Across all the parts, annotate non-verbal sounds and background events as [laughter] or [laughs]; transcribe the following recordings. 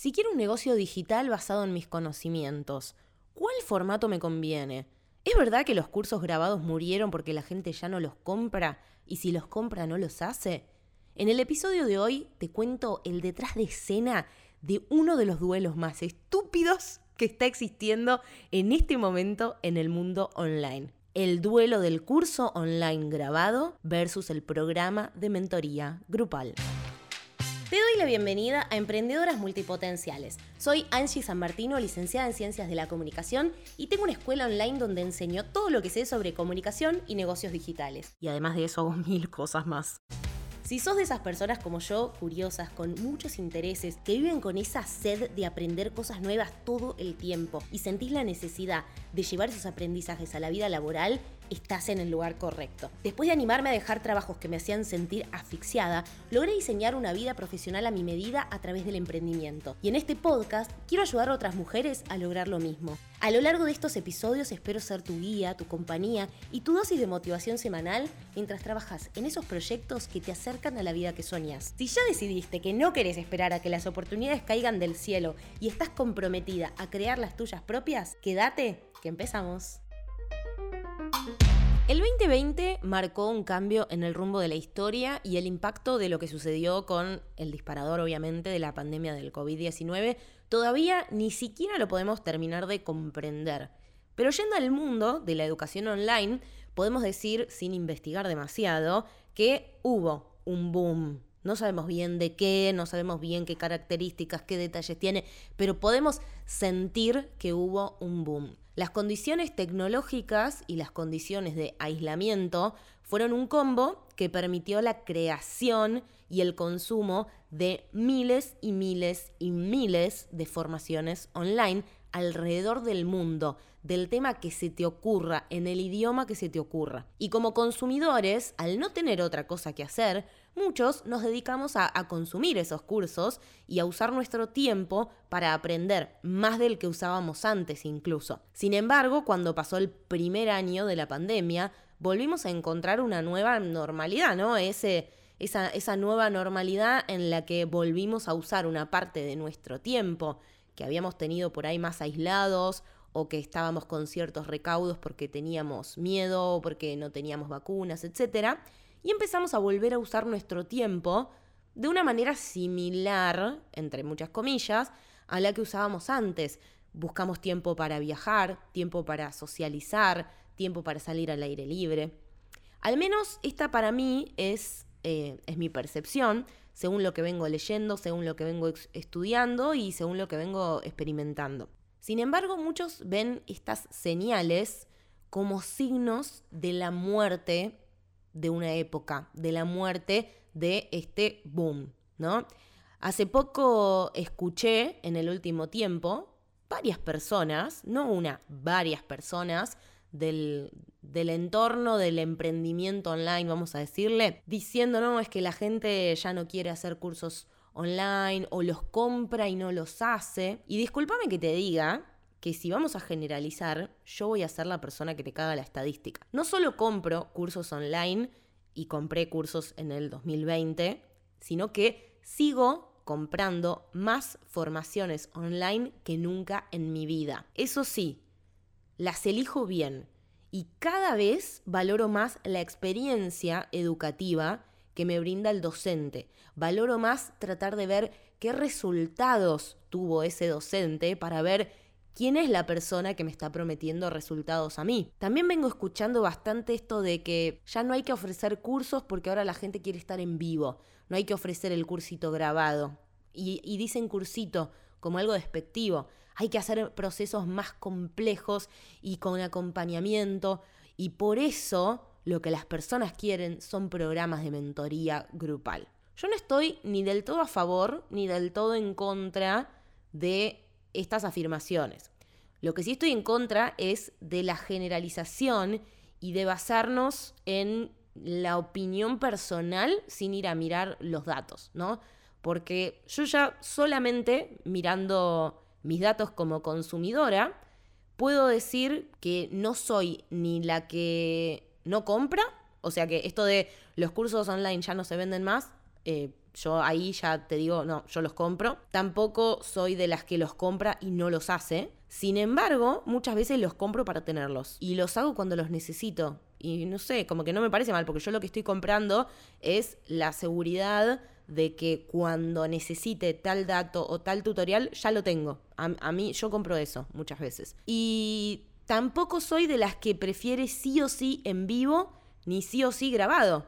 Si quiero un negocio digital basado en mis conocimientos, ¿cuál formato me conviene? ¿Es verdad que los cursos grabados murieron porque la gente ya no los compra y si los compra no los hace? En el episodio de hoy te cuento el detrás de escena de uno de los duelos más estúpidos que está existiendo en este momento en el mundo online. El duelo del curso online grabado versus el programa de mentoría grupal. Te doy la bienvenida a Emprendedoras Multipotenciales. Soy Angie San Martino, licenciada en Ciencias de la Comunicación y tengo una escuela online donde enseño todo lo que sé sobre comunicación y negocios digitales. Y además de eso hago mil cosas más. Si sos de esas personas como yo, curiosas, con muchos intereses, que viven con esa sed de aprender cosas nuevas todo el tiempo y sentís la necesidad de llevar esos aprendizajes a la vida laboral, estás en el lugar correcto. Después de animarme a dejar trabajos que me hacían sentir asfixiada, logré diseñar una vida profesional a mi medida a través del emprendimiento. Y en este podcast quiero ayudar a otras mujeres a lograr lo mismo. A lo largo de estos episodios espero ser tu guía, tu compañía y tu dosis de motivación semanal mientras trabajas en esos proyectos que te acercan a la vida que soñas. Si ya decidiste que no querés esperar a que las oportunidades caigan del cielo y estás comprometida a crear las tuyas propias, quédate que empezamos. El 2020 marcó un cambio en el rumbo de la historia y el impacto de lo que sucedió con el disparador, obviamente, de la pandemia del COVID-19, todavía ni siquiera lo podemos terminar de comprender. Pero yendo al mundo de la educación online, podemos decir, sin investigar demasiado, que hubo un boom. No sabemos bien de qué, no sabemos bien qué características, qué detalles tiene, pero podemos sentir que hubo un boom. Las condiciones tecnológicas y las condiciones de aislamiento fueron un combo que permitió la creación y el consumo de miles y miles y miles de formaciones online alrededor del mundo, del tema que se te ocurra, en el idioma que se te ocurra. Y como consumidores, al no tener otra cosa que hacer, muchos nos dedicamos a, consumir esos cursos y a usar nuestro tiempo para aprender, más del que usábamos antes incluso. Sin embargo, cuando pasó el primer año de la pandemia, volvimos a encontrar una nueva normalidad, ¿no? Ese, esa, esa nueva normalidad en la que volvimos a usar una parte de nuestro tiempo que habíamos tenido por ahí más aislados o que estábamos con ciertos recaudos porque teníamos miedo porque no teníamos vacunas, etc. Y empezamos a volver a usar nuestro tiempo de una manera similar, entre muchas comillas, a la que usábamos antes. Buscamos tiempo para viajar, tiempo para socializar, tiempo para salir al aire libre. Al menos esta para mí es, eh, es mi percepción según lo que vengo leyendo, según lo que vengo estudiando y según lo que vengo experimentando. Sin embargo, muchos ven estas señales como signos de la muerte de una época, de la muerte de este boom, ¿no? Hace poco escuché en el último tiempo varias personas, no una, varias personas del, entorno del emprendimiento online, vamos a decirle, diciendo, no, es que la gente ya no quiere hacer cursos online o los compra y no los hace. Y discúlpame que te diga que si vamos a generalizar, yo voy a ser la persona que te caga la estadística. No solo compro cursos online y compré cursos en el 2020, sino que sigo comprando más formaciones online que nunca en mi vida. Eso sí, las elijo bien y cada vez valoro más la experiencia educativa que me brinda el docente. Valoro más tratar de ver qué resultados tuvo ese docente para ver quién es la persona que me está prometiendo resultados a mí. También vengo escuchando bastante esto de que ya no hay que ofrecer cursos porque ahora la gente quiere estar en vivo, no hay que ofrecer el cursito grabado. Y, y dicen cursito como algo despectivo. Hay que hacer procesos más complejos y con acompañamiento. Y por eso lo que las personas quieren son programas de mentoría grupal. Yo no estoy ni del todo a favor ni del todo en contra de estas afirmaciones. Lo que sí estoy en contra es de la generalización y de basarnos en la opinión personal sin ir a mirar los datos, ¿no? porque yo ya solamente mirando mis datos como consumidora, puedo decir que no soy ni la que no compra, o sea que esto de los cursos online ya no se venden más, eh, Yo ahí ya te digo, no, yo los compro. Tampoco soy de las que los compra y no los hace. Sin embargo, muchas veces los compro para tenerlos. Y los hago cuando los necesito. Y no sé, como que no me parece mal, porque yo lo que estoy comprando es la seguridad de que cuando necesite tal dato o tal tutorial, ya lo tengo. A, mí, yo compro eso muchas veces. Y tampoco soy de las que prefiere sí o sí en vivo, ni sí o sí grabado.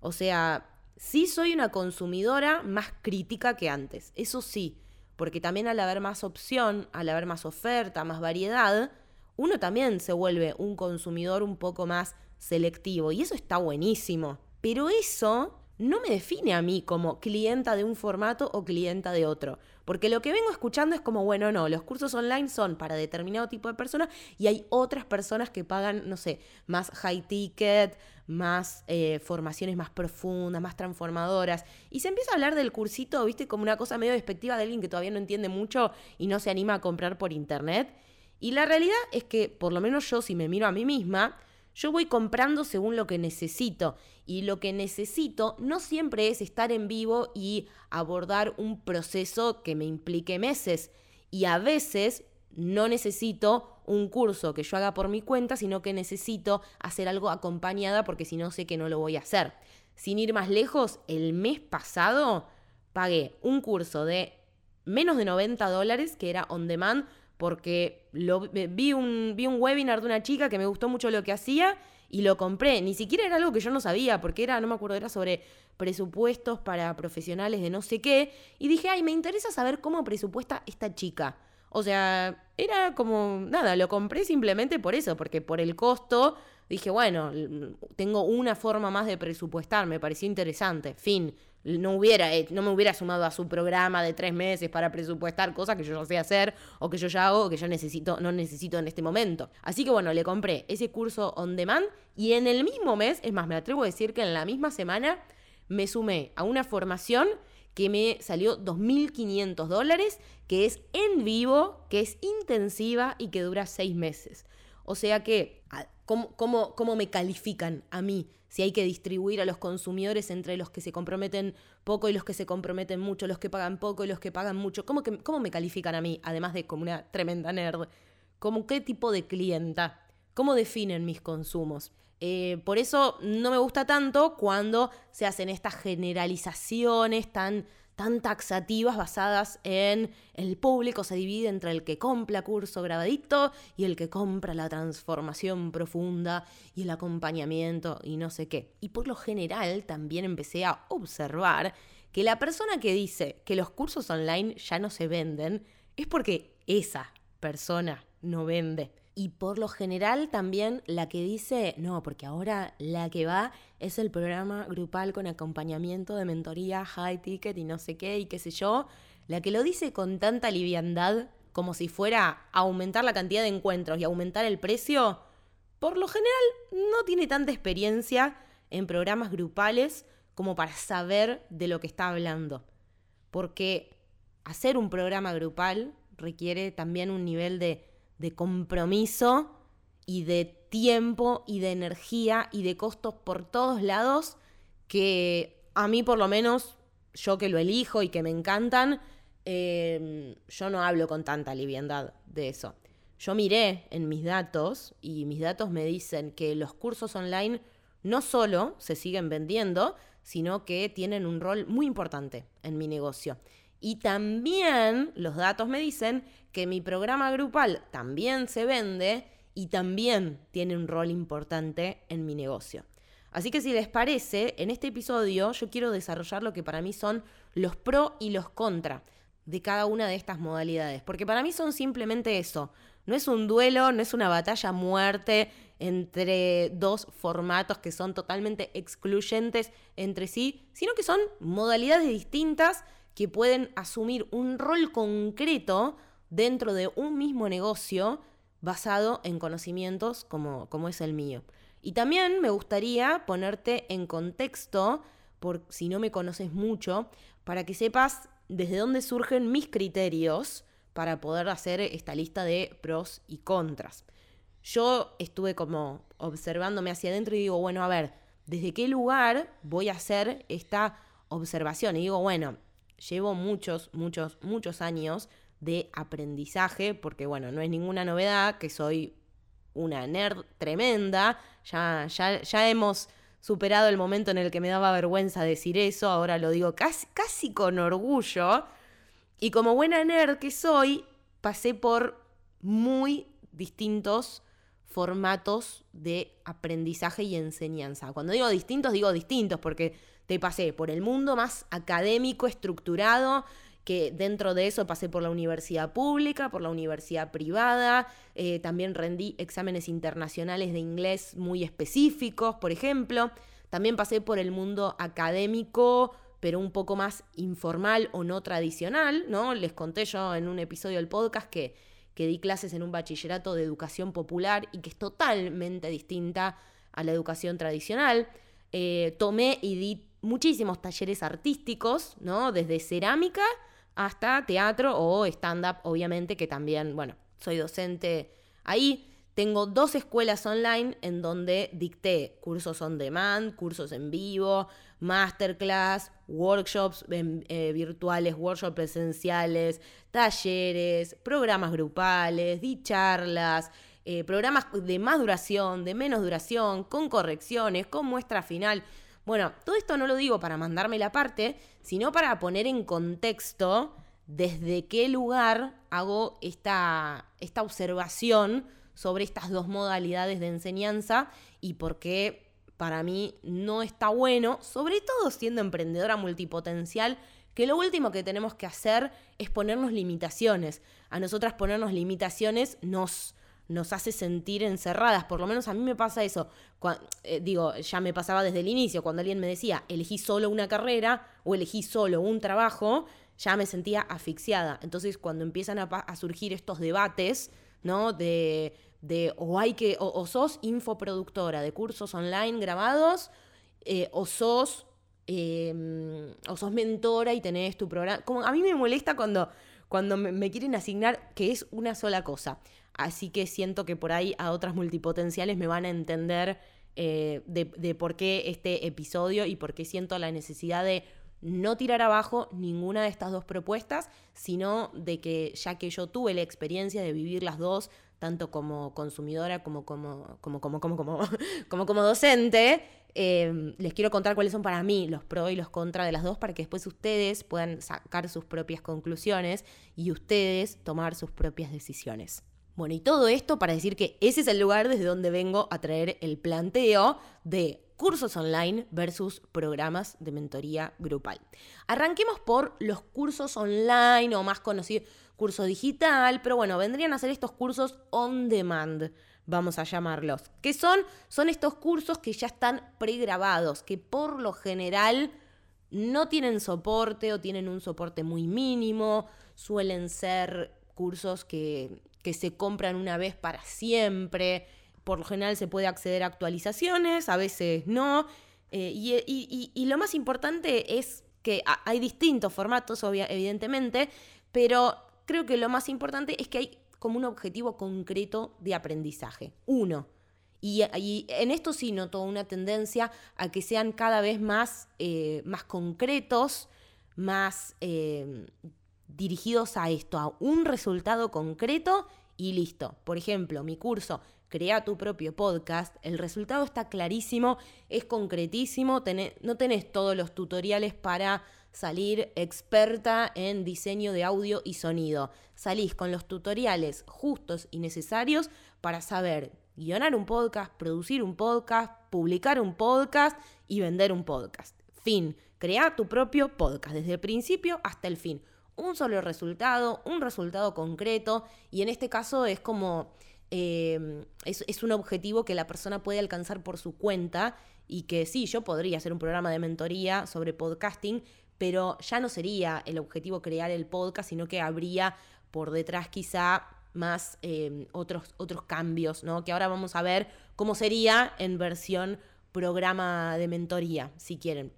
O sea, sí soy una consumidora más crítica que antes, eso sí, porque también al haber más opción, al haber más oferta, más variedad, uno también se vuelve un consumidor un poco más selectivo y eso está buenísimo. Pero eso no me define a mí como clienta de un formato o clienta de otro. Porque lo que vengo escuchando es como, bueno, no, los cursos online son para determinado tipo de personas y hay otras personas que pagan, no sé, más high ticket, más eh, formaciones más profundas, más transformadoras. Y se empieza a hablar del cursito, viste, como una cosa medio despectiva de alguien que todavía no entiende mucho y no se anima a comprar por internet. Y la realidad es que, por lo menos yo, si me miro a mí misma, yo voy comprando según lo que necesito y lo que necesito no siempre es estar en vivo y abordar un proceso que me implique meses. Y a veces no necesito un curso que yo haga por mi cuenta, sino que necesito hacer algo acompañada porque si no sé que no lo voy a hacer. Sin ir más lejos, el mes pasado pagué un curso de menos de 90 dólares que era on demand porque lo, vi, un, vi un webinar de una chica que me gustó mucho lo que hacía y lo compré. Ni siquiera era algo que yo no sabía, porque era, no me acuerdo, era sobre presupuestos para profesionales de no sé qué. Y dije, ay, me interesa saber cómo presupuesta esta chica. O sea, era como, nada, lo compré simplemente por eso, porque por el costo dije, bueno, tengo una forma más de presupuestar, me pareció interesante, fin. No, hubiera, no me hubiera sumado a su programa de tres meses para presupuestar cosas que yo ya sé hacer o que yo ya hago o que yo necesito, no necesito en este momento. Así que bueno, le compré ese curso on demand y en el mismo mes, es más, me atrevo a decir que en la misma semana me sumé a una formación que me salió 2.500 dólares, que es en vivo, que es intensiva y que dura seis meses. O sea que, ¿cómo, cómo, me califican a mí? Si hay que distribuir a los consumidores entre los que se comprometen poco y los que se comprometen mucho, los que pagan poco y los que pagan mucho. ¿Cómo, cómo me califican a mí? Además de como una tremenda nerd. ¿Cómo qué tipo de clienta? ¿Cómo definen mis consumos? Eh, por eso no me gusta tanto cuando se hacen estas generalizaciones tan, tan taxativas basadas en el público se divide entre el que compra curso grabadito y el que compra la transformación profunda y el acompañamiento y no sé qué. Y por lo general también empecé a observar que la persona que dice que los cursos online ya no se venden es porque esa persona no vende. Y por lo general también la que dice, no, porque ahora la que va es el programa grupal con acompañamiento de mentoría, high ticket y no sé qué y qué sé yo, la que lo dice con tanta liviandad como si fuera aumentar la cantidad de encuentros y aumentar el precio, por lo general no tiene tanta experiencia en programas grupales como para saber de lo que está hablando. Porque hacer un programa grupal requiere también un nivel de de compromiso y de tiempo y de energía y de costos por todos lados que a mí por lo menos, yo que lo elijo y que me encantan, em, yo no hablo con tanta liviandad de eso. Yo miré en mis datos y mis datos me dicen que los cursos online no solo se siguen vendiendo, sino que tienen un rol muy importante en mi negocio. Y también los datos me dicen que mi programa grupal también se vende y también tiene un rol importante en mi negocio. Así que si les parece, en este episodio yo quiero desarrollar lo que para mí son los pro y los contra de cada una de estas modalidades, porque para mí son simplemente eso. No es un duelo, no es una batalla muerte entre dos formatos que son totalmente excluyentes entre sí, sino que son modalidades distintas que pueden asumir un rol concreto dentro de un mismo negocio basado en conocimientos como, como es el mío. Y también me gustaría ponerte en contexto, por si no me conoces mucho, para que sepas desde dónde surgen mis criterios para poder hacer esta lista de pros y contras. Yo estuve como observándome hacia adentro y digo, bueno, a ver, ¿desde qué lugar voy a hacer esta observación y digo, bueno, llevo muchos, muchos, muchos años de aprendizaje, porque bueno, no es ninguna novedad que soy una nerd tremenda, ya, ya, ya hemos superado el momento en el que me daba vergüenza decir eso, ahora lo digo casi, casi con orgullo, y como buena nerd que soy, pasé por muy distintos formatos de aprendizaje y enseñanza. Cuando digo distintos, digo distintos porque te pasé por el mundo más académico, estructurado, que dentro de eso pasé por la universidad pública, por la universidad privada, eh, también rendí exámenes internacionales de inglés muy específicos, por ejemplo. También pasé por el mundo académico, pero un poco más informal o no tradicional, ¿no? Les conté yo en un episodio del podcast que, que di clases en un bachillerato de educación popular y que es totalmente distinta a la educación tradicional. Eh, tomé y di muchísimos talleres artísticos, ¿no? Desde cerámica hasta teatro o stand-up, obviamente, que también, bueno, soy docente ahí. Tengo dos escuelas online en donde dicté cursos on demand, cursos en vivo, masterclass, workshops eh, virtuales, workshops presenciales, talleres, programas grupales, di charlas, eh, programas de más duración, de menos duración, con correcciones, con muestra final. Bueno, todo esto no lo digo para mandarme la parte, sino para poner en contexto desde qué lugar hago esta, esta observación sobre estas dos modalidades de enseñanza y por qué para mí no está bueno, sobre todo siendo emprendedora multipotencial, que lo último que tenemos que hacer es ponernos limitaciones. A nosotras ponernos limitaciones nos nos hace sentir encerradas. Por lo menos a mí me pasa eso. Eh, digo, ya me pasaba desde el inicio, cuando alguien me decía, elegí solo una carrera o elegí solo un trabajo, ya me sentía asfixiada. Entonces, cuando empiezan a, surgir estos debates, ¿no? De, de o hay que, o, sos infoproductora de cursos online grabados, eh, o sos em, o sos mentora y tenés tu programa. Como a mí me molesta cuando, cuando me, quieren asignar que es una sola cosa. Así que siento que por ahí a otras multipotenciales me van a entender eh, de, por qué este episodio y por qué siento la necesidad de no tirar abajo ninguna de estas dos propuestas, sino de que ya que yo tuve la experiencia de vivir las dos, tanto como consumidora como como, como, como, como, como, [laughs] como, como docente, eh, les quiero contar cuáles son para mí los pros y los contras de las dos para que después ustedes puedan sacar sus propias conclusiones y ustedes tomar sus propias decisiones. Bueno, y todo esto para decir que ese es el lugar desde donde vengo a traer el planteo de cursos online versus programas de mentoría grupal. Arranquemos por los cursos online o más conocidos, curso digital, pero bueno, vendrían a ser estos cursos on demand, vamos a llamarlos. ¿Qué son? Son estos cursos que ya están pregrabados, que por lo general no tienen soporte o tienen un soporte muy mínimo, suelen ser cursos que que se compran una vez para siempre. Por lo general se puede acceder a actualizaciones, a veces no. Eh, y, lo más importante es que hay distintos formatos, evidentemente, pero creo que lo más importante es que hay como un objetivo concreto de aprendizaje. Uno. Y, en esto sí noto una tendencia a que sean cada vez más, eh, más concretos, más eh, dirigidos a esto, a un resultado concreto y listo. Por ejemplo, mi curso Crea tu propio podcast, el resultado está clarísimo, es concretísimo, no tenés todos los tutoriales para salir experta en diseño de audio y sonido. Salís con los tutoriales justos y necesarios para saber guionar un podcast, producir un podcast, publicar un podcast y vender un podcast. Fin, crea tu propio podcast desde el principio hasta el fin un solo resultado, un resultado concreto, y en este caso es como, em, es, un objetivo que la persona puede alcanzar por su cuenta y que sí, yo podría hacer un programa de mentoría sobre podcasting, pero ya no sería el objetivo crear el podcast, sino que habría por detrás quizá más em, otros, otros cambios, ¿no? Que ahora vamos a ver cómo sería en versión programa de mentoría, si quieren.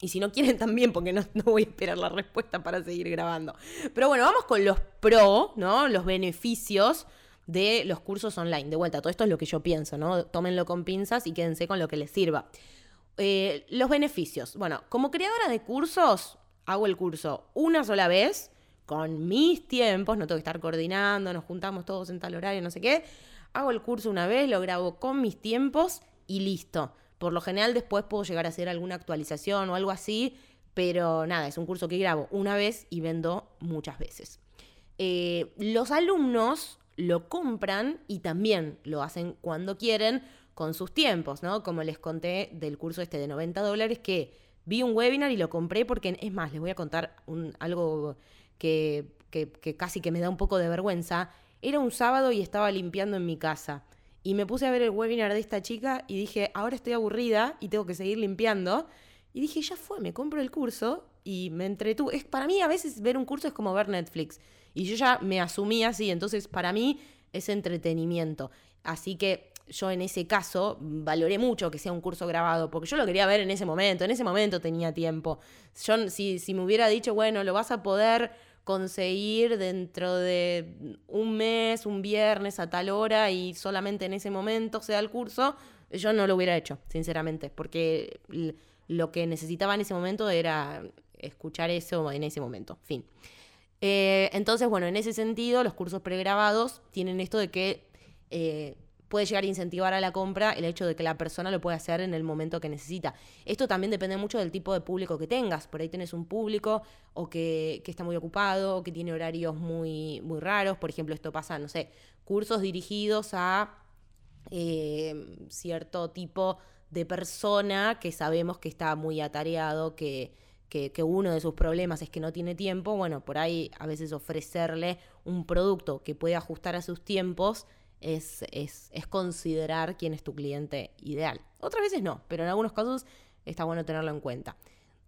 Y si no quieren [laughs] también, porque no, voy a esperar la respuesta para seguir grabando. Pero bueno, vamos con los pro, ¿no? Los beneficios de los cursos online. De vuelta, todo esto es lo que yo pienso, ¿no? Tómenlo con pinzas y quédense con lo que les sirva. Eh, los beneficios. Bueno, como creadora de cursos, hago el curso una sola vez, con mis tiempos, no tengo que estar coordinando, nos juntamos todos en tal horario, no sé qué. Hago el curso una vez, lo grabo con mis tiempos y listo. Por lo general después puedo llegar a hacer alguna actualización o algo así, pero nada, es un curso que grabo una vez y vendo muchas veces. Eh, los alumnos lo compran y también lo hacen cuando quieren con sus tiempos, ¿no? Como les conté del curso este de 90 dólares que vi un webinar y lo compré porque, es más, les voy a contar algo que, que, casi que me da un poco de vergüenza. Era un sábado y estaba limpiando en mi casa. Y me puse a ver el webinar de esta chica y dije, ahora estoy aburrida y tengo que seguir limpiando. Y dije, ya fue, me compro el curso y me entretuve. Es, para mí a veces ver un curso es como ver Netflix. Y yo ya me asumí así, entonces para mí es entretenimiento. Así que yo en ese caso valoré mucho que sea un curso grabado, porque yo lo quería ver en ese momento, en ese momento tenía tiempo. Yo, si, si me hubiera dicho, bueno, lo vas a poder conseguir dentro de un mes, un viernes a tal hora y solamente en ese momento sea el curso, yo no lo hubiera hecho, sinceramente, porque lo que necesitaba en ese momento era escuchar eso en ese momento, fin. Eh, entonces, bueno, en ese sentido, los cursos pregrabados tienen esto de que eh, puede llegar a incentivar a la compra el hecho de que la persona lo pueda hacer en el momento que necesita. Esto también depende mucho del tipo de público que tengas. Por ahí tienes un público o que, está muy ocupado, o que tiene horarios muy, muy raros. Por ejemplo, esto pasa, no sé, cursos dirigidos a eh, cierto tipo de persona que sabemos que está muy atareado, que, que, que, uno de sus problemas es que no tiene tiempo, bueno, por ahí a veces ofrecerle un producto que pueda ajustar a sus tiempos es, es, considerar quién es tu cliente ideal. Otras veces no, pero en algunos casos está bueno tenerlo en cuenta.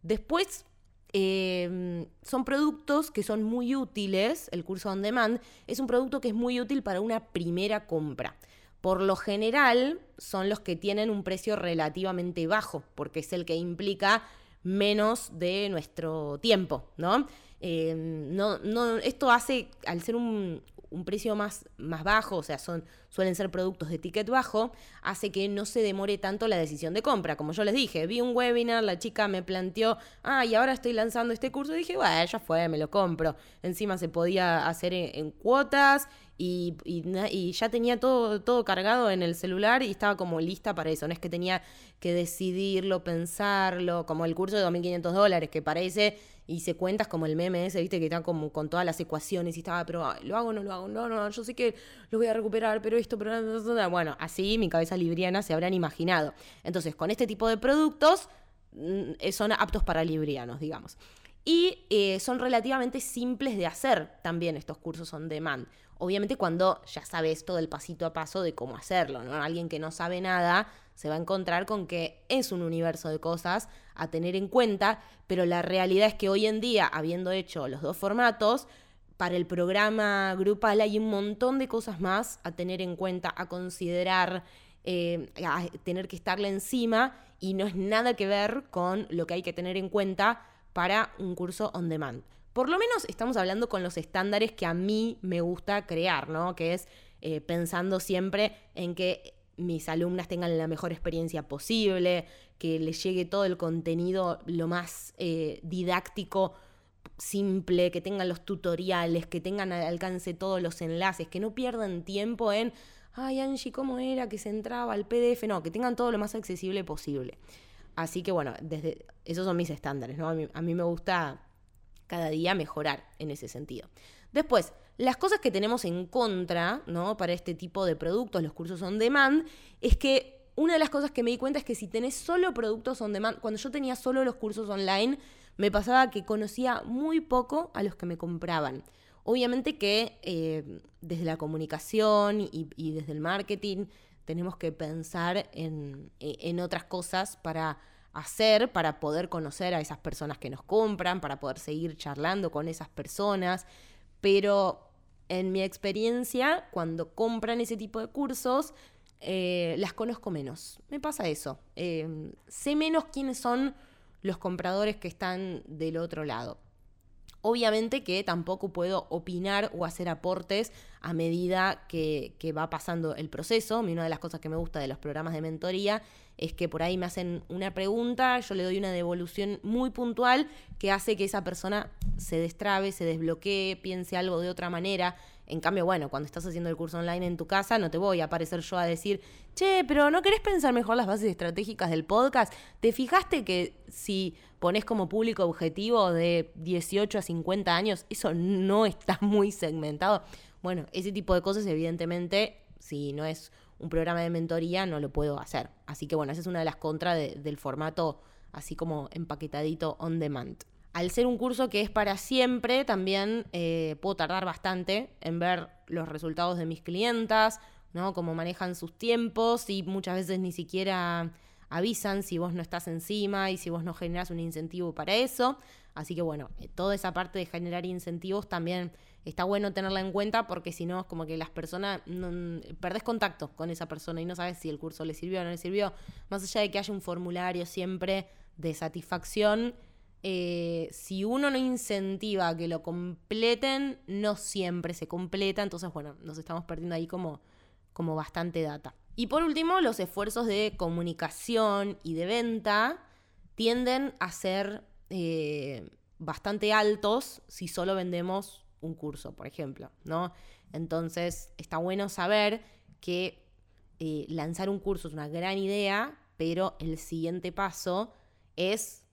Después, em, son productos que son muy útiles, el curso on demand es un producto que es muy útil para una primera compra. Por lo general son los que tienen un precio relativamente bajo, porque es el que implica menos de nuestro tiempo, ¿no? No, no esto hace, al ser un, un precio más, más bajo, o sea, son, suelen ser productos de ticket bajo, hace que no se demore tanto la decisión de compra. Como yo les dije, vi un webinar, la chica me planteó, ah, y ahora estoy lanzando este curso, y dije, bueno, ya fue, me lo compro. Encima se podía hacer en, cuotas y, y, ya tenía todo, todo cargado en el celular y estaba como lista para eso. No es que tenía que decidirlo, pensarlo, como el curso de 2.500 dólares, que parece hice cuentas como el meme ese, viste, que está como con todas las ecuaciones y estaba, pero lo hago, no lo hago, no, no, yo sé que lo voy a recuperar, pero esto, pero... Bueno, así mi cabeza libriana se habrán imaginado. Entonces, con este tipo de productos mm, eh, son aptos para librianos, digamos. Y eh, son relativamente simples de hacer también estos cursos on demand. Obviamente cuando ya sabes todo el pasito a paso de cómo hacerlo, ¿no? Alguien que no sabe nada se va a encontrar con que es un universo de cosas a tener en cuenta, pero la realidad es que hoy en día, habiendo hecho los dos formatos, para el programa grupal hay un montón de cosas más a tener en cuenta, a considerar, eh, a tener que estarle encima y no es nada que ver con lo que hay que tener en cuenta para un curso on demand. Por lo menos estamos hablando con los estándares que a mí me gusta crear, ¿no? Que es eh, pensando siempre en que mis alumnas tengan la mejor experiencia posible, que les llegue todo el contenido lo más eh, didáctico simple, que tengan los tutoriales, que tengan al alcance todos los enlaces, que no pierdan tiempo en, ay Angie, ¿cómo era que se entraba al PDF? No, que tengan todo lo más accesible posible. Así que bueno, desde, esos son mis estándares, ¿no? a mí me gusta cada día mejorar en ese sentido. Después, las cosas que tenemos en contra, ¿no? Para este tipo de productos, los cursos on demand, es que una de las cosas que me di cuenta es que si tenés solo productos on demand, cuando yo tenía solo los cursos online, me pasaba que conocía muy poco a los que me compraban. Obviamente que eh, desde la comunicación y, desde el marketing tenemos que pensar en, en otras cosas para hacer para poder conocer a esas personas que nos compran, para poder seguir charlando con esas personas, pero en mi experiencia, cuando compran ese tipo de cursos, eh, las conozco menos. Me pasa eso. Eh, sé menos quiénes son los compradores que están del otro lado. Obviamente que tampoco puedo opinar o hacer aportes a medida que, va pasando el proceso. Una de las cosas que me gusta de los programas de mentoría es que por ahí me hacen una pregunta, yo le doy una devolución muy puntual que hace que esa persona se destrabe, se desbloquee, piense algo de otra manera. En cambio, bueno, cuando estás haciendo el curso online en tu casa, no te voy a aparecer yo a decir, che, pero ¿no querés pensar mejor las bases estratégicas del podcast? ¿Te fijaste que si pones como público objetivo de 18 a 50 años, eso no está muy segmentado? Bueno, ese tipo de cosas, evidentemente, si no es un programa de mentoría, no lo puedo hacer. Así que bueno, esa es una de las contras del formato así como empaquetadito on demand al ser un curso que es para siempre, también eh, puedo tardar bastante en ver los resultados de mis clientas, ¿no? Cómo manejan sus tiempos y muchas veces ni siquiera avisan si vos no estás encima y si vos no generas un incentivo para eso. Así que bueno, eh, toda esa parte de generar incentivos también está bueno tenerla en cuenta porque si no es como que las personas no, perdés contacto con esa persona y no sabes si el curso le sirvió o no le sirvió. Más allá de que haya un formulario siempre de satisfacción, eh, si uno no incentiva que lo completen, no siempre se completa. Entonces, bueno, nos estamos perdiendo ahí como, como bastante data. Y por último, los esfuerzos de comunicación y de venta tienden a ser eh, bastante altos si solo vendemos un curso, por ejemplo, ¿no? Entonces, está bueno saber que eh, lanzar un curso es una gran idea, pero el siguiente paso es,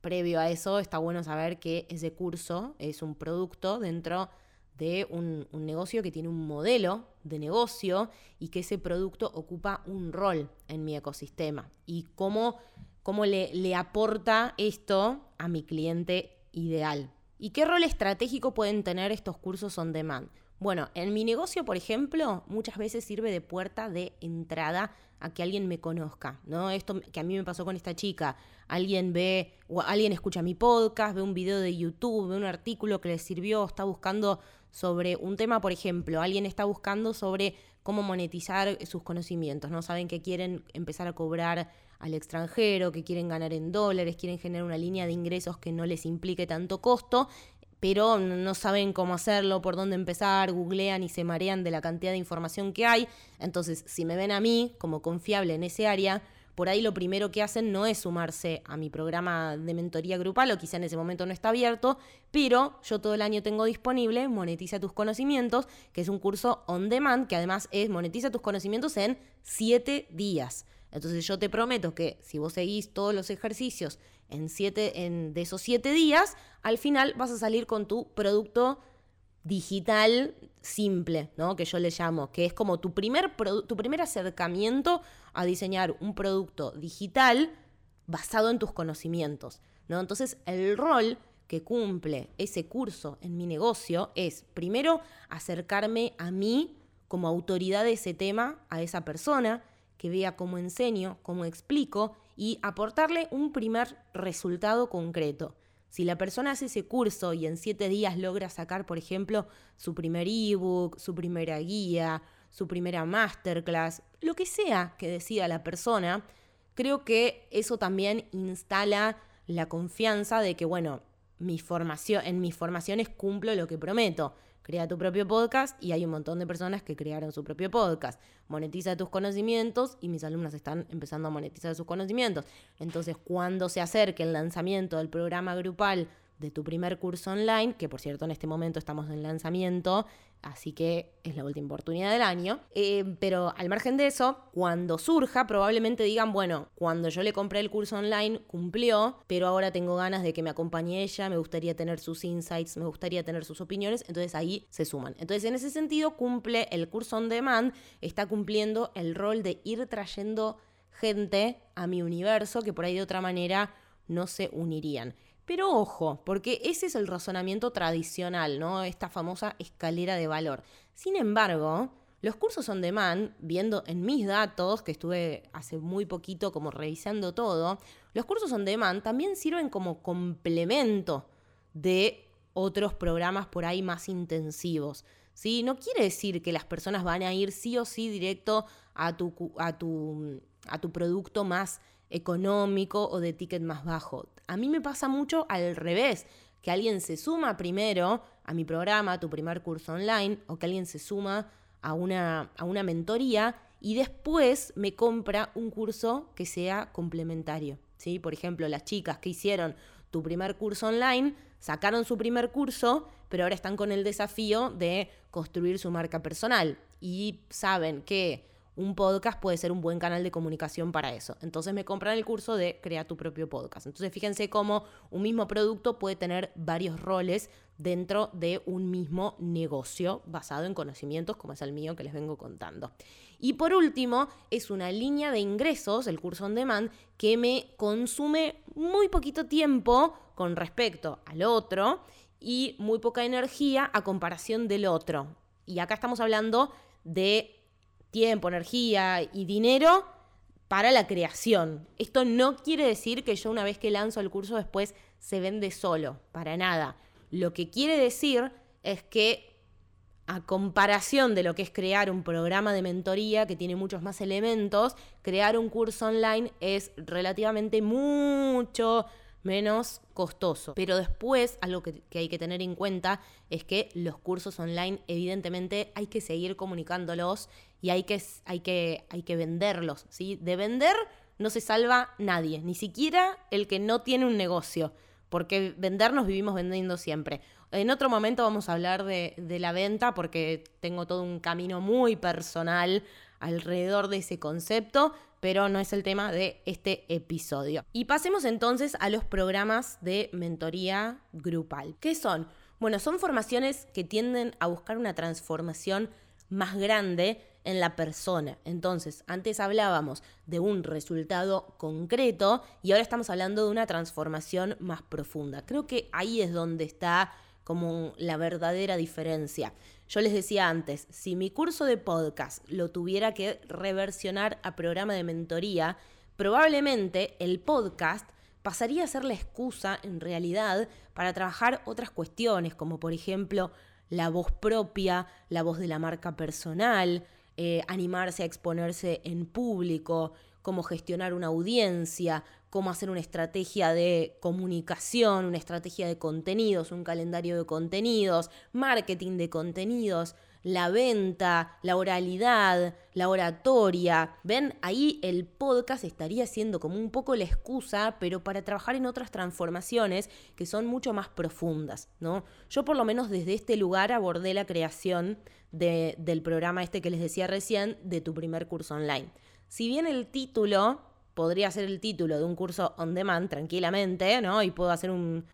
previo a eso está bueno saber que ese curso es un producto dentro de un, negocio que tiene un modelo de negocio y que ese producto ocupa un rol en mi ecosistema y cómo, cómo le, le aporta esto a mi cliente ideal. ¿Y qué rol estratégico pueden tener estos cursos on demand? Bueno, en mi negocio, por ejemplo, muchas veces sirve de puerta de entrada a que alguien me conozca, ¿no? Esto que a mí me pasó con esta chica. Alguien ve, o alguien escucha mi podcast, ve un video de YouTube, ve un artículo que le sirvió, está buscando sobre un tema, por ejemplo, alguien está buscando sobre cómo monetizar sus conocimientos, ¿no? Saben que quieren empezar a cobrar al extranjero, que quieren ganar en dólares, quieren generar una línea de ingresos que no les implique tanto costo pero no saben cómo hacerlo, por dónde empezar, googlean y se marean de la cantidad de información que hay. Entonces, si me ven a mí como confiable en ese área, por ahí lo primero que hacen no es sumarse a mi programa de mentoría grupal, o quizá en ese momento no está abierto, pero yo todo el año tengo disponible Monetiza tus conocimientos, que es un curso on demand, que además es Monetiza tus conocimientos en siete días. Entonces yo te prometo que si vos seguís todos los ejercicios en siete, en, de esos siete días, al final vas a salir con tu producto digital simple, ¿no? Que yo le llamo, que es como tu primer, tu primer acercamiento a diseñar un producto digital basado en tus conocimientos, ¿no? Entonces, el rol que cumple ese curso en mi negocio es, primero, acercarme a mí como autoridad de ese tema, a esa persona, que vea cómo enseño, cómo explico y aportarle un primer resultado concreto. Si la persona hace ese curso y en siete días logra sacar, por ejemplo, su primer ebook, su primera guía, su primera masterclass, lo que sea que decida la persona, creo que eso también instala la confianza de que, bueno, mi formación, en mis formaciones cumplo lo que prometo crea tu propio podcast y hay un montón de personas que crearon su propio podcast. Monetiza tus conocimientos y mis alumnas están empezando a monetizar sus conocimientos. Entonces, cuando se acerque el lanzamiento del programa grupal de tu primer curso online, que por cierto en este momento estamos en lanzamiento, así que es la última oportunidad del año. Eh, pero al margen de eso, cuando surja, probablemente digan, bueno, cuando yo le compré el curso online, cumplió, pero ahora tengo ganas de que me acompañe ella, me gustaría tener sus insights, me gustaría tener sus opiniones, entonces ahí se suman. Entonces en ese sentido cumple el curso on demand, está cumpliendo el rol de ir trayendo gente a mi universo que por ahí de otra manera no se unirían. Pero ojo, porque ese es el razonamiento tradicional, ¿no? Esta famosa escalera de valor. Sin embargo, los cursos on demand, viendo en mis datos, que estuve hace muy poquito como revisando todo, los cursos on demand también sirven como complemento de otros programas por ahí más intensivos. ¿sí? No quiere decir que las personas van a ir sí o sí directo a tu, producto más económico o de ticket más bajo. A mí me pasa mucho al revés, que alguien se suma primero a mi programa, a tu primer curso online, o que alguien se suma a una, a una mentoría y después me compra un curso que sea complementario. ¿sí? Por ejemplo, las chicas que hicieron tu primer curso online sacaron su primer curso, pero ahora están con el desafío de construir su marca personal y saben que un podcast puede ser un buen canal de comunicación para eso. Entonces me compran el curso de crear tu propio podcast. Entonces fíjense cómo un mismo producto puede tener varios roles dentro de un mismo negocio basado en conocimientos como es el mío que les vengo contando. Y por último, es una línea de ingresos, el curso on demand, que me consume muy poquito tiempo con respecto al otro y muy poca energía a comparación del otro. Y acá estamos hablando de tiempo, energía y dinero para la creación. Esto no quiere decir que yo una vez que lanzo el curso después se vende solo, para nada. Lo que quiere decir es que a comparación de lo que es crear un programa de mentoría que tiene muchos más elementos, crear un curso online es relativamente mucho menos costoso. Pero después, algo que, hay que tener en cuenta es que los cursos online, evidentemente, hay que seguir comunicándolos y hay que, hay que, hay que venderlos. ¿sí? De vender no se salva nadie, ni siquiera el que no tiene un negocio, porque vender nos vivimos vendiendo siempre. En otro momento vamos a hablar de, de la venta porque tengo todo un camino muy personal alrededor de ese concepto, pero no es el tema de este episodio. Y pasemos entonces a los programas de mentoría grupal. ¿Qué son? Bueno, son formaciones que tienden a buscar una transformación más grande en la persona. Entonces, antes hablábamos de un resultado concreto y ahora estamos hablando de una transformación más profunda. Creo que ahí es donde está como la verdadera diferencia. Yo les decía antes, si mi curso de podcast lo tuviera que reversionar a programa de mentoría, probablemente el podcast pasaría a ser la excusa en realidad para trabajar otras cuestiones, como por ejemplo la voz propia, la voz de la marca personal, eh, animarse a exponerse en público, cómo gestionar una audiencia, cómo hacer una estrategia de comunicación, una estrategia de contenidos, un calendario de contenidos, marketing de contenidos, la venta, la oralidad, la oratoria. Ven, ahí el podcast estaría siendo como un poco la excusa, pero para trabajar en otras transformaciones que son mucho más profundas, ¿no? Yo por lo menos desde este lugar abordé la creación del programa este que les decía recién, de tu primer curso online. Si bien el título podría ser el título de un curso on demand tranquilamente, ¿no? Y puedo hacer un,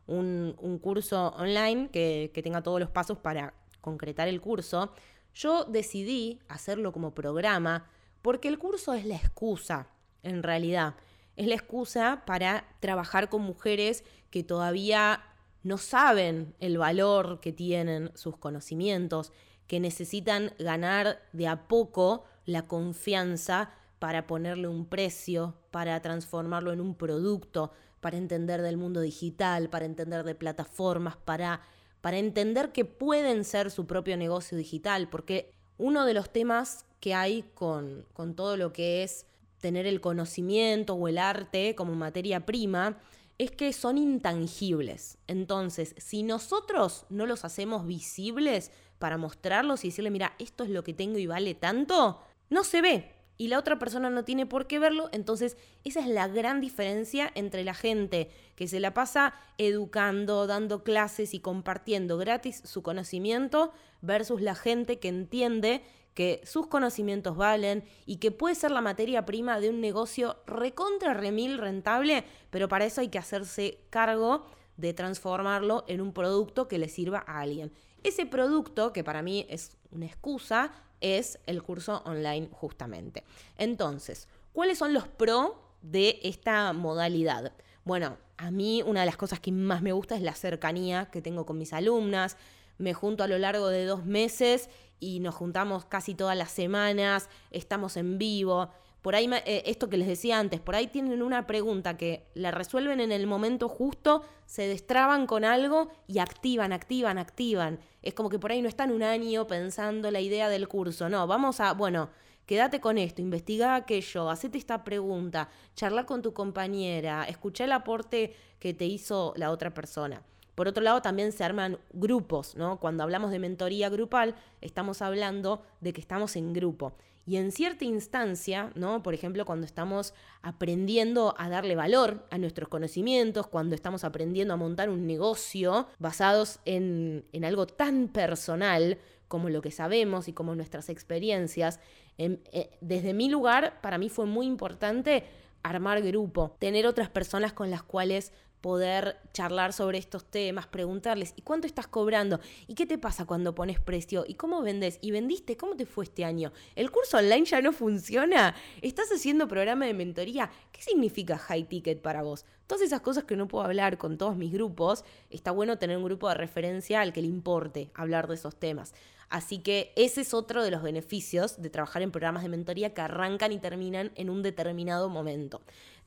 curso online que, que tenga todos los pasos para concretar el curso. Yo decidí hacerlo como programa porque el curso es la excusa, en realidad. Es la excusa para trabajar con mujeres que todavía no saben el valor que tienen sus conocimientos, que necesitan ganar de a poco la confianza para ponerle un precio, para transformarlo en un producto, para entender del mundo digital, para entender de plataformas, para, para entender que pueden ser su propio negocio digital, porque uno de los temas que hay con, con todo lo que es tener el conocimiento o el arte como materia prima, es que son intangibles. Entonces, si nosotros no los hacemos visibles para mostrarlos y decirle, mira, esto es lo que tengo y vale tanto, no se ve y la otra persona no tiene por qué verlo, entonces esa es la gran diferencia entre la gente que se la pasa educando, dando clases y compartiendo gratis su conocimiento versus la gente que entiende que sus conocimientos valen y que puede ser la materia prima de un negocio recontra remil rentable, pero para eso hay que hacerse cargo de transformarlo en un producto que le sirva a alguien. Ese producto, que para mí es una excusa, es el curso online justamente. Entonces, ¿cuáles son los pros de esta modalidad? Bueno, a mí una de las cosas que más me gusta es la cercanía que tengo con mis alumnas. Me junto a lo largo de dos meses y nos juntamos casi todas las semanas, estamos en vivo. Por ahí, eh, esto que les decía antes, por ahí tienen una pregunta que la resuelven en el momento justo, se destraban con algo y activan, activan, activan. Es como que por ahí no están un año pensando la idea del curso. No, vamos a, bueno, quédate con esto, investiga aquello, hacete esta pregunta, charla con tu compañera, escucha el aporte que te hizo la otra persona. Por otro lado, también se arman grupos, ¿no? Cuando hablamos de mentoría grupal, estamos hablando de que estamos en grupo. Y en cierta instancia, ¿no? Por ejemplo, cuando estamos aprendiendo a darle valor a nuestros conocimientos, cuando estamos aprendiendo a montar un negocio basados en, en algo tan personal como lo que sabemos y como nuestras experiencias, eh, desde mi lugar, para mí fue muy importante armar grupo, tener otras personas con las cuales poder charlar sobre estos temas, preguntarles, ¿y cuánto estás cobrando? ¿Y qué te pasa cuando pones precio? ¿Y cómo vendes? ¿Y vendiste? ¿Cómo te fue este año? ¿El curso online ya no funciona? ¿Estás haciendo programa de mentoría? ¿Qué significa high ticket para vos? Todas esas cosas que no puedo hablar con todos mis grupos, está bueno tener un grupo de referencia al que le importe hablar de esos temas. Así que ese es otro de los beneficios de trabajar en programas de mentoría que arrancan y terminan en un determinado momento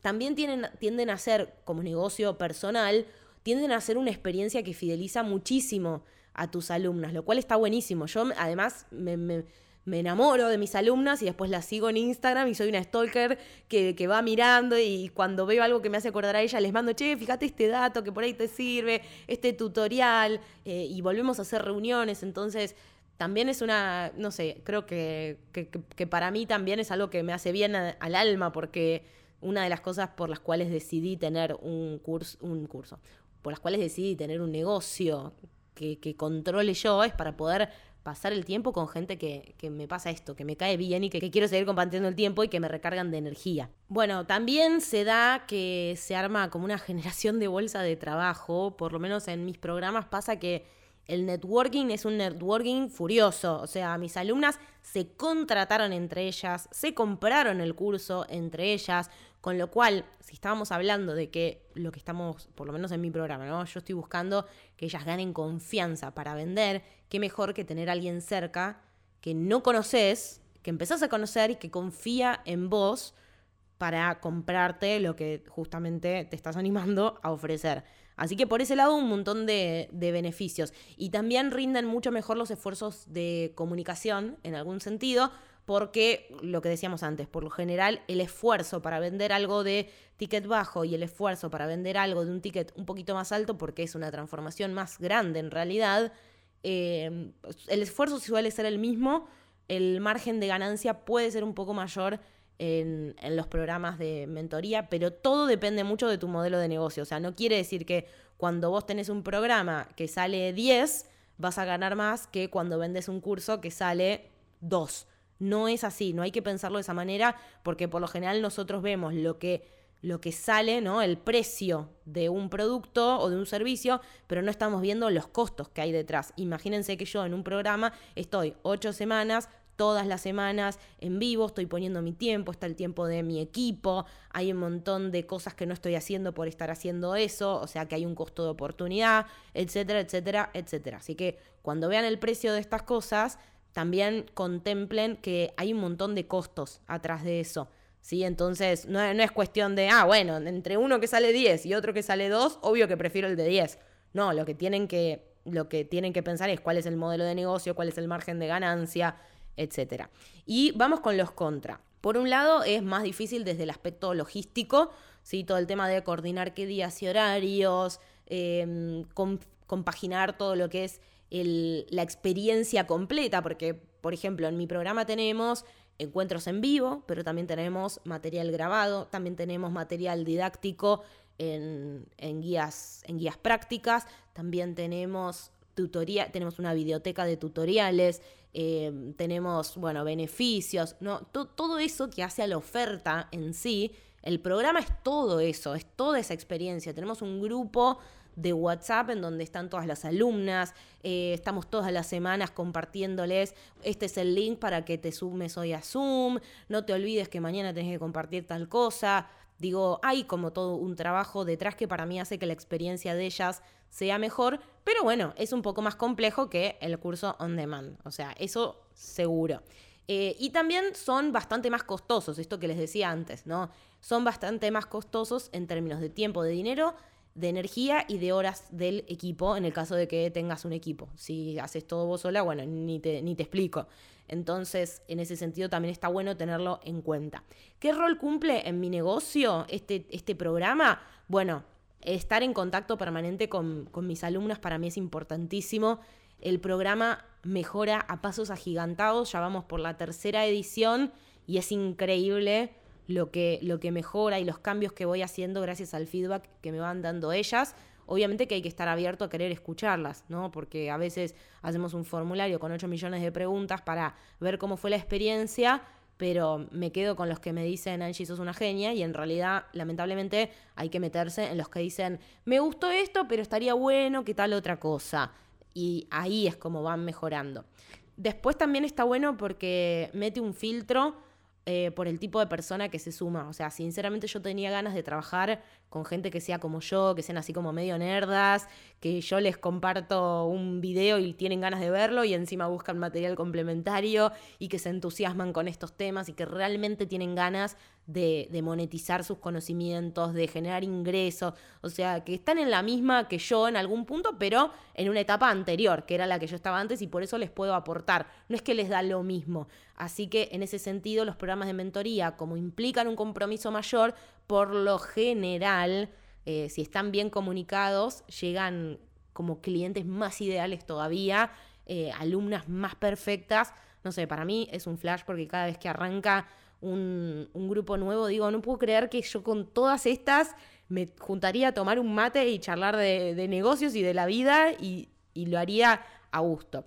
también tienden a ser, como negocio personal, tienden a ser una experiencia que fideliza muchísimo a tus alumnas, lo cual está buenísimo. Yo además me, enamoro de mis alumnas y después las sigo en Instagram y soy una stalker que, va mirando y cuando veo algo que me hace acordar a ella les mando, che, fíjate este dato que por ahí te sirve, este tutorial eh, y volvemos a hacer reuniones. Entonces, también es una, no sé, creo que, que, para mí también es algo que me hace bien al alma porque una de las cosas por las cuales decidí tener un curso, un curso por las cuales decidí tener un negocio que, controle yo es para poder pasar el tiempo con gente que, me pasa esto, que me cae bien y que, que, quiero seguir compartiendo el tiempo y que me recargan de energía. Bueno, también se da que se arma como una [laughs] generación de bolsa de trabajo, por lo menos en mis programas pasa que el networking es un networking furioso, o sea, mis alumnas se contrataron entre ellas, se compraron el curso entre ellas, con lo cual, si estábamos hablando de que lo que estamos, por lo menos en mi programa, ¿no? Yo estoy buscando que ellas ganen confianza para vender, qué mejor que tener a alguien cerca que no conoces, que empezás a conocer y que confía en vos para comprarte lo que justamente te estás [laughs] animando a ofrecer. Así que por ese lado un montón de, beneficios. Y también rinden mucho mejor los esfuerzos de comunicación, en algún sentido, porque lo que decíamos antes, por lo general el esfuerzo para vender algo de ticket bajo y el esfuerzo para vender algo de un ticket un poquito más alto, porque es una transformación más grande en realidad, eh, el esfuerzo suele ser el mismo, el margen de ganancia puede ser un poco mayor en, los programas de mentoría, pero todo depende mucho de tu modelo de negocio. O sea, no quiere decir que cuando vos tenés un programa que sale 10, vas a ganar más que cuando vendes un curso que sale 2. No es así, no hay que pensarlo de esa manera, porque por lo general nosotros vemos lo que, lo que sale, ¿no? El precio de un producto o de un servicio, pero no estamos viendo los costos que hay detrás. Imagínense que yo en un programa estoy ocho semanas todas las semanas en vivo, estoy poniendo mi tiempo, está el tiempo de mi equipo, hay un montón de cosas que no estoy haciendo por estar haciendo eso, o sea que hay un costo de oportunidad, etcétera, etcétera, etcétera. Así que cuando vean el precio de estas cosas, también contemplen que hay un montón de costos atrás de eso. ¿sí? Entonces, no, no, es cuestión de, ah, bueno, entre uno que sale 10 y otro que sale 2, obvio que prefiero el de 10. No, lo que tienen que, lo que, tienen que pensar es cuál es el modelo de negocio, cuál es el margen de ganancia, etc. Y vamos con los contra. Por un lado, es más difícil desde el aspecto logístico, ¿sí? todo el tema de coordinar qué días y horarios, em, compaginar todo lo que es la experiencia completa, porque, por ejemplo, en mi programa tenemos encuentros en vivo, pero también tenemos material grabado, también tenemos material didáctico en, guías, en guías prácticas, también tenemos tutoría, tenemos una biblioteca de tutoriales, eh, tenemos, bueno, beneficios, ¿no? todo eso que hace a la oferta en sí, el programa es todo eso, es toda esa experiencia. Tenemos un grupo de WhatsApp en donde están todas las alumnas, eh, estamos todas las semanas compartiéndoles, este es el link para que te sumes hoy a Zoom, no te olvides que mañana tenés que compartir tal cosa. Digo, hay como todo un trabajo detrás que para mí hace que la experiencia de ellas sea mejor, pero bueno, es un poco más complejo que el curso on demand, o sea, eso seguro. Eh, y también son bastante más costosos, esto que les decía antes, ¿no? Son bastante más costosos en términos de tiempo, de dinero, de energía y de horas del equipo, en el caso de que tengas un equipo. Si haces todo vos sola, bueno, ni te, ni te explico. Entonces, en ese sentido también está bueno tenerlo en cuenta. ¿Qué rol cumple en mi negocio este, este programa? Bueno, estar en contacto permanente con, con mis alumnas para mí es importantísimo. El programa mejora a pasos agigantados, ya vamos por la tercera edición y es increíble lo que, lo que mejora y los cambios que voy haciendo gracias al feedback que me van dando ellas. Obviamente que hay que estar abierto a querer escucharlas, ¿no? Porque a veces hacemos un formulario con 8 millones de preguntas para ver cómo fue la experiencia, pero me quedo con los que me dicen, Angie, sos una genia, y en realidad, lamentablemente, hay que meterse en los que dicen, me gustó esto, pero estaría bueno, ¿qué tal otra cosa? Y ahí es como van mejorando. Después también está bueno porque mete un filtro eh, por el tipo de persona que se suma. O sea, sinceramente yo tenía ganas de trabajar con gente que sea como yo, que sean así como medio nerdas, que yo les comparto un video y tienen ganas de verlo y encima buscan material complementario y que se entusiasman con estos temas y que realmente tienen ganas de, monetizar sus conocimientos, de generar ingresos, o sea, que están en la misma que yo en algún punto, pero en una etapa anterior, que era la que yo estaba antes y por eso les puedo aportar. No es que les da lo mismo. Así que en ese sentido los programas de mentoría, como implican un compromiso mayor, por lo general, eh, si están bien comunicados, llegan como clientes más ideales todavía, eh, alumnas más perfectas. No sé, para mí es un flash porque cada vez que arranca un, grupo nuevo, digo, no puedo creer que yo con todas estas me juntaría a tomar un mate y charlar de, negocios y de la vida y, lo haría a gusto.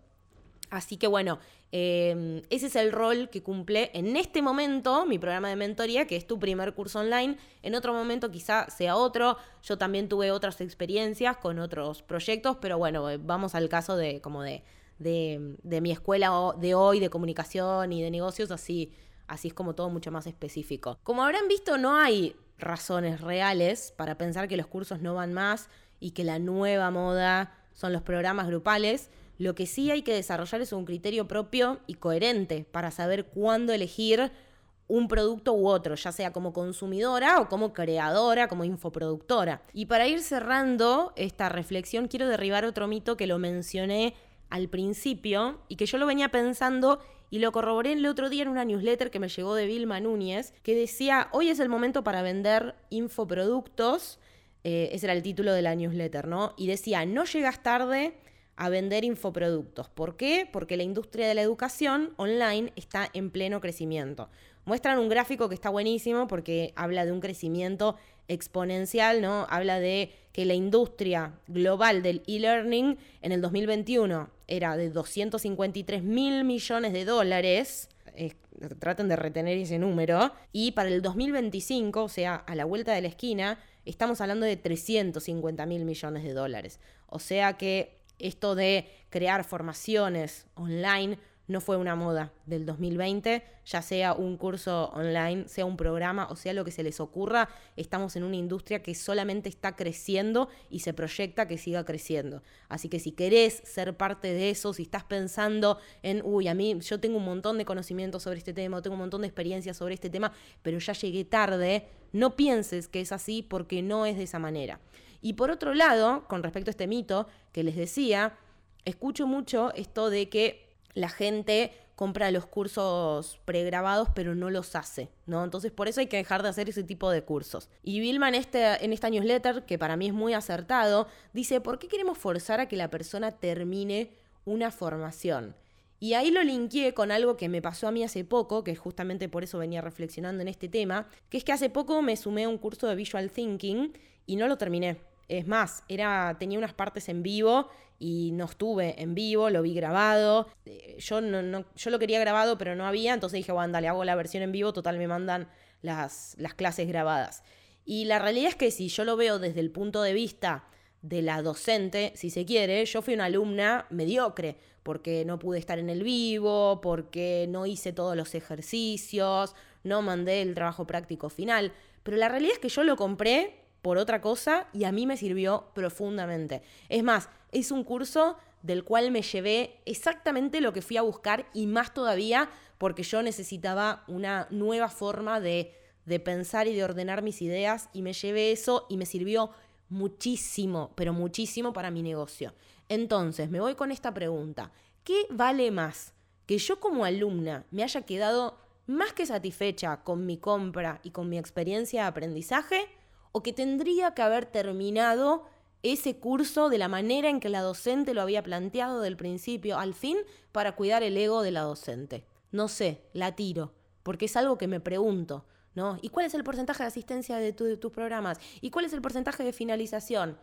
Así que bueno, em, ese es el rol que cumple en este momento mi programa de mentoría, que es tu primer curso online. En otro momento quizá sea otro. Yo también tuve otras experiencias con otros proyectos, pero bueno, vamos al caso de como de, de mi escuela de hoy, de comunicación y de negocios, así Así es como todo mucho más específico. Como habrán visto, no hay razones reales para pensar que los cursos no van más y que la nueva moda son los programas grupales. Lo que sí hay que desarrollar es un criterio propio y coherente para saber cuándo elegir un producto u otro, ya sea como consumidora o como creadora, como infoproductora. Y para ir cerrando esta reflexión, quiero derribar otro mito que lo mencioné al principio y que yo lo venía pensando y lo corroboré el otro día en una newsletter que me llegó de Vilma Núñez, que decía, hoy es el momento para vender infoproductos, eh, ese era el título de la newsletter, ¿no? Y decía, no llegas tarde a vender infoproductos. ¿Por qué? Porque la industria de la educación online está en pleno crecimiento. Muestran un gráfico que está buenísimo porque habla de un crecimiento exponencial, ¿no? Habla de que la industria global del e-learning en el 2021 era de 253 mil millones de dólares. traten de retener ese número. Y para el 2025, o sea, a la vuelta de la esquina, estamos hablando de 350 mil millones de dólares. O sea que esto de crear formaciones online no fue una moda del 2020, ya sea un curso online, sea un programa o sea lo que se les ocurra, estamos en una industria que solamente está creciendo y se proyecta que siga creciendo. Así que si querés ser parte de eso, si estás pensando en, uy, a mí yo tengo un montón de conocimientos sobre este tema, tengo un montón de experiencia sobre este tema, pero ya llegué tarde, no pienses que es así porque no es de esa manera. Y por otro lado, con respecto a este mito que les decía, escucho mucho esto de que la gente compra los cursos pregrabados pero no los hace, ¿no? Entonces por eso hay que dejar de hacer ese tipo de cursos. Y Vilma en, este, en esta newsletter, que para mí es muy acertado, dice, ¿por qué queremos forzar a que la persona termine una formación? Y ahí lo linkeé con algo que me pasó a mí hace poco, que justamente por eso venía reflexionando en este tema, que es que hace poco me sumé a un curso de Visual Thinking y no lo terminé. Es más, era, tenía unas partes en vivo y no estuve en vivo, lo vi grabado. Eh, yo, no, yo lo quería grabado, pero no había, entonces dije, bueno, dale, hago la versión en vivo, total me mandan las, las clases grabadas. Y la realidad es que si yo lo veo desde el punto de vista de la docente, si se quiere, yo fui una alumna mediocre, porque no pude estar en el vivo, porque no hice todos los ejercicios, no mandé el trabajo práctico final. Pero la realidad es que yo lo compré por otra cosa y a mí me sirvió profundamente. Es más, es un curso del cual me llevé exactamente lo que fui a buscar y más todavía porque yo necesitaba una nueva forma de, de pensar y de ordenar mis ideas y me llevé eso y me sirvió muchísimo, pero muchísimo para mi negocio. Entonces, me voy con esta pregunta. ¿Qué vale más? Que yo como alumna me haya quedado más que satisfecha con mi compra y con mi experiencia de aprendizaje o que tendría que haber terminado ese curso de la manera en que la docente lo había planteado del principio al fin para cuidar el ego de la docente. No sé, la tiro, porque es algo que me pregunto, ¿no? ¿Y cuál es el porcentaje de asistencia de, tus programas? ¿Y cuál es el porcentaje de finalización?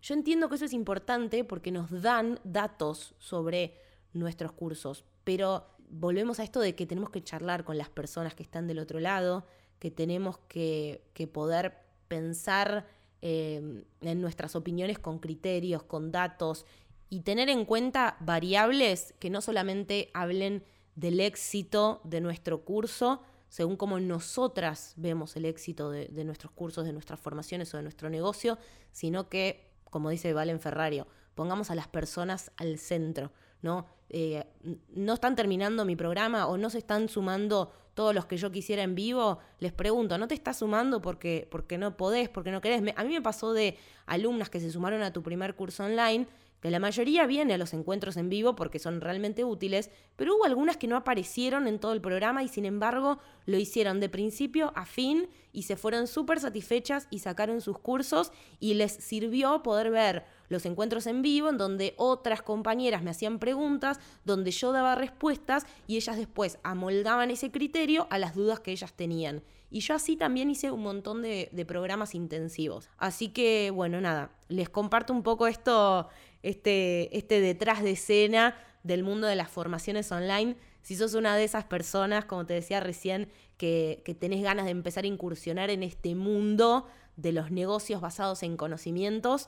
Yo entiendo que eso es importante porque nos dan datos sobre nuestros cursos, pero volvemos a esto de que tenemos que charlar con las personas que están del otro lado, que tenemos que, poder pensar eh, en nuestras opiniones con criterios, con datos y tener en cuenta variables que no solamente hablen del éxito de nuestro curso, según cómo nosotras vemos el éxito de, de nuestros cursos, de nuestras formaciones o de nuestro negocio, sino que como dice Valen Ferrario, pongamos a las personas al centro, ¿no? Eh, no están terminando mi programa o no se están sumando todos los que yo quisiera en vivo, les pregunto, ¿no te estás sumando porque, porque no podés, porque no querés? a mí me pasó de alumnas que se sumaron a tu primer curso online que la mayoría viene a los encuentros en vivo porque son realmente útiles, pero hubo algunas que no aparecieron en todo el programa y sin embargo lo hicieron de principio a fin y se fueron súper satisfechas y sacaron sus cursos y les sirvió poder ver los encuentros en vivo en donde otras compañeras me hacían preguntas, donde yo daba respuestas y ellas después amoldaban ese criterio a las dudas que ellas tenían. Y yo así también hice un montón de, de programas intensivos. Así que, bueno, nada, les comparto un poco esto este, este detrás de escena del mundo de las formaciones online. Si sos una de esas personas, como te decía recién, que, que tenés ganas de empezar a incursionar en este mundo de los negocios basados en conocimientos,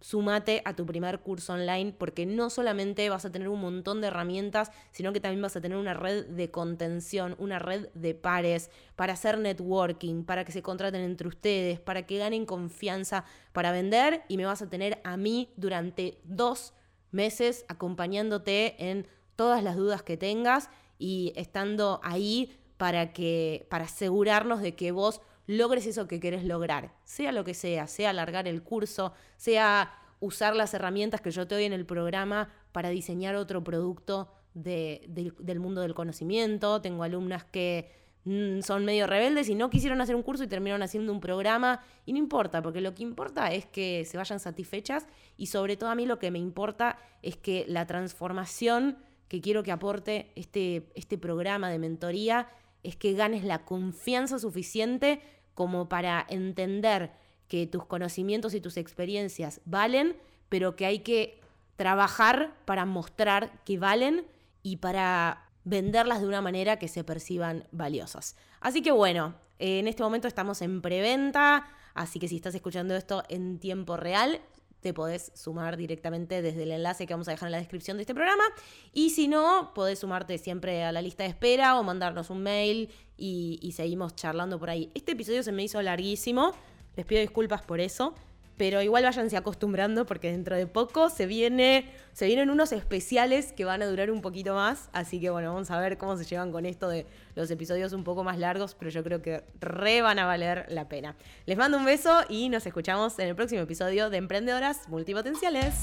Súmate a tu primer curso online porque no solamente vas a tener un montón de herramientas, sino que también vas a tener una red de contención, una red de pares para hacer networking, para que se contraten entre ustedes, para que ganen confianza para vender. Y me vas a tener a mí durante dos meses acompañándote en todas las dudas que tengas y estando ahí para que para asegurarnos de que vos logres eso que querés lograr, sea lo que sea, sea alargar el curso, sea usar las herramientas que yo te doy en el programa para diseñar otro producto del mundo del conocimiento. Tengo alumnas que mm, son medio rebeldes y no quisieron hacer un curso y terminaron haciendo un programa y no importa, porque lo que importa es que se vayan satisfechas y sobre todo a mí lo que me importa es que la transformación que quiero que aporte este, este programa de mentoría es que ganes la confianza suficiente como para entender que tus conocimientos y tus experiencias valen, pero que hay que trabajar para mostrar que valen y para venderlas de una manera que se perciban valiosas. Así que bueno, en este momento estamos en preventa, así que si estás escuchando esto en tiempo real, te podés sumar directamente desde el enlace que vamos a dejar en la descripción de este programa. Y si no, podés sumarte siempre a la lista de espera o mandarnos un mail y, seguimos charlando por ahí. Este episodio se me hizo larguísimo, les pido disculpas por eso. Pero igual váyanse acostumbrando porque dentro de poco se, viene, se vienen unos especiales que van a durar un poquito más. Así que bueno, vamos a ver cómo se llevan con esto de los episodios un poco más largos, pero yo creo que re van a valer la pena. Les mando un beso y nos escuchamos en el próximo episodio de Emprendedoras Multipotenciales.